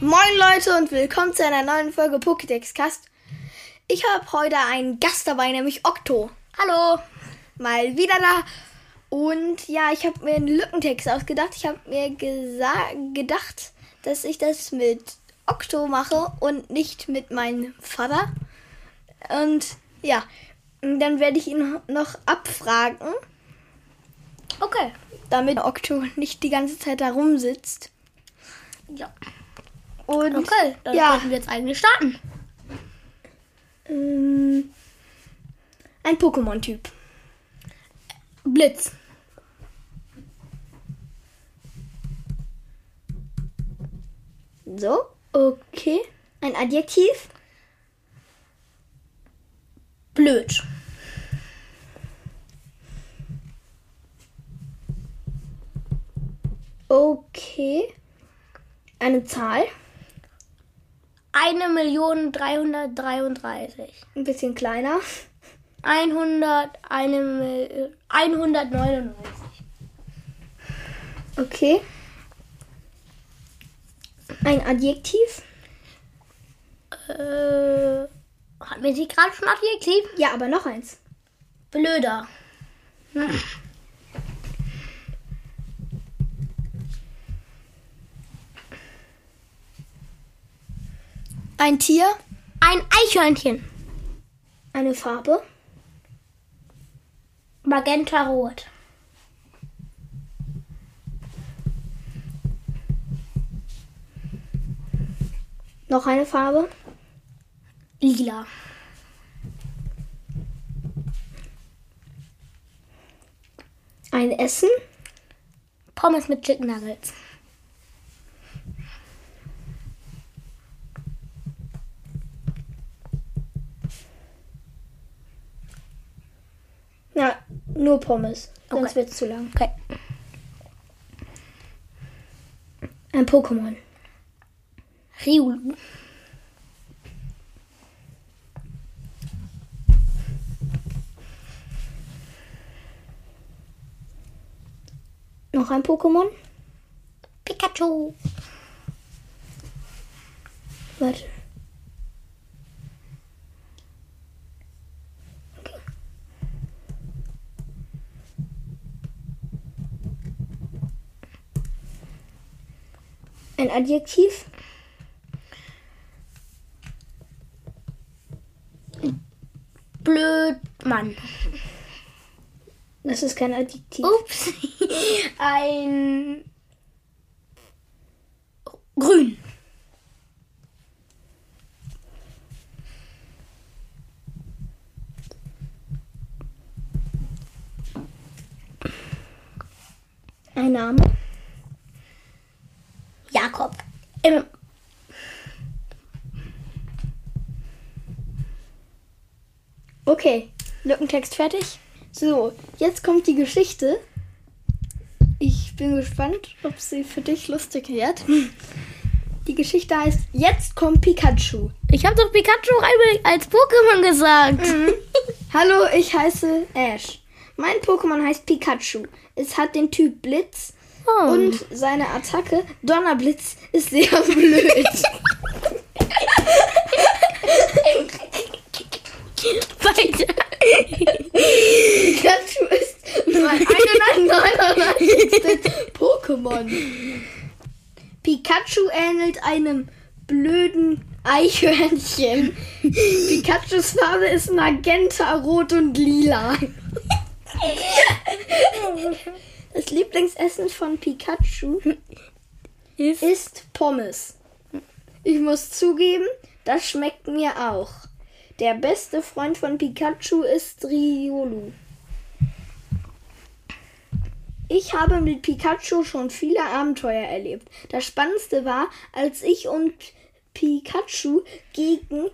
Moin Leute und willkommen zu einer neuen Folge Pokédex Cast. Ich habe heute einen Gast dabei, nämlich Okto. Hallo. Mal wieder da. Und ja, ich habe mir einen Lückentext ausgedacht. Ich habe mir gedacht, dass ich das mit Okto mache und nicht mit meinem Vater. Und ja, dann werde ich ihn noch abfragen, Okay. damit Okto nicht die ganze Zeit da rumsitzt. Ja. Und Okay, dann ja. könnten wir jetzt eigentlich starten. Ähm, ein Pokémon-Typ. Blitz. So, okay. Ein Adjektiv. Blöd. Okay. Eine Zahl. Eine Million dreihundertdreiunddreißig. Ein bisschen kleiner. Einhundert, eine Mil 199. Okay. Ein Adjektiv. Äh, hatten wir sie gerade schon Adjektiv? Ja, aber noch eins. Blöder. Ein Tier. Ein Eichhörnchen. Eine Farbe. Magenta Rot. Noch eine Farbe. Lila. Ein Essen. Pommes mit Chicken Nuggets. Na, nur Pommes. Sonst Okay. wird's zu lang. Okay. Ein Pokémon. Riolu. Noch ein Pokémon. Pikachu. Warte. Ein Adjektiv. Blöd Mann. Das ist kein Adjektiv. Ups. Ein Grün. Ein Name. Ähm, Okay, Lückentext fertig. So, jetzt kommt die Geschichte. Ich bin gespannt, ob sie für dich lustig wird. Die Geschichte heißt Jetzt kommt Pikachu. ich habe doch Pikachu als Pokémon gesagt. Hallo, ich heiße Ash. Mein Pokémon heißt Pikachu. Es hat den Typ Blitz Oh. und seine Attacke Donnerblitz ist sehr blöd. Weiter. Pikachu ist mein 199. Pokémon. Pikachu ähnelt einem blöden Eichhörnchen. Pikachus Farbe ist magenta, rot und lila. Das Lieblingsessen von Pikachu Ist ist Pommes. Ich muss zugeben, das schmeckt mir auch. Der beste Freund von Pikachu ist Riolu. Ich habe mit Pikachu schon viele Abenteuer erlebt. Das Spannendste war, als ich und Pikachu gegen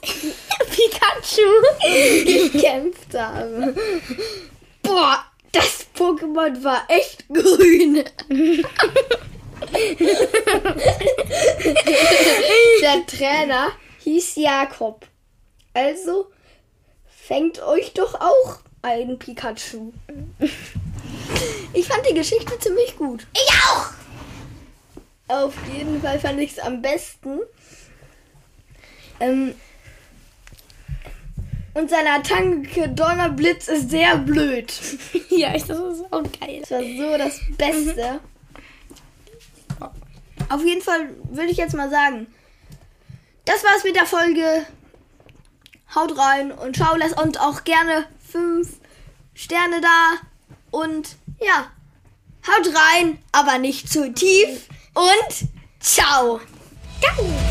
Pikachu. gekämpft haben. Boah, das Pokémon war echt grün. Der Trainer hieß Jakob. Also fängt euch doch auch ein Pikachu. Ich fand die Geschichte ziemlich gut. Ich auch. Auf jeden Fall fand ich es am besten. Ähm, und seine Attacke Donnerblitz ist sehr blöd. ja, ich, das ist auch geil. Das war so das Beste. Auf jeden Fall würde ich jetzt mal sagen, das war's mit der Folge. Haut rein und schau, lasst uns auch gerne fünf Sterne da. Und ja, haut rein, aber nicht zu tief. Und ciao. Ciao.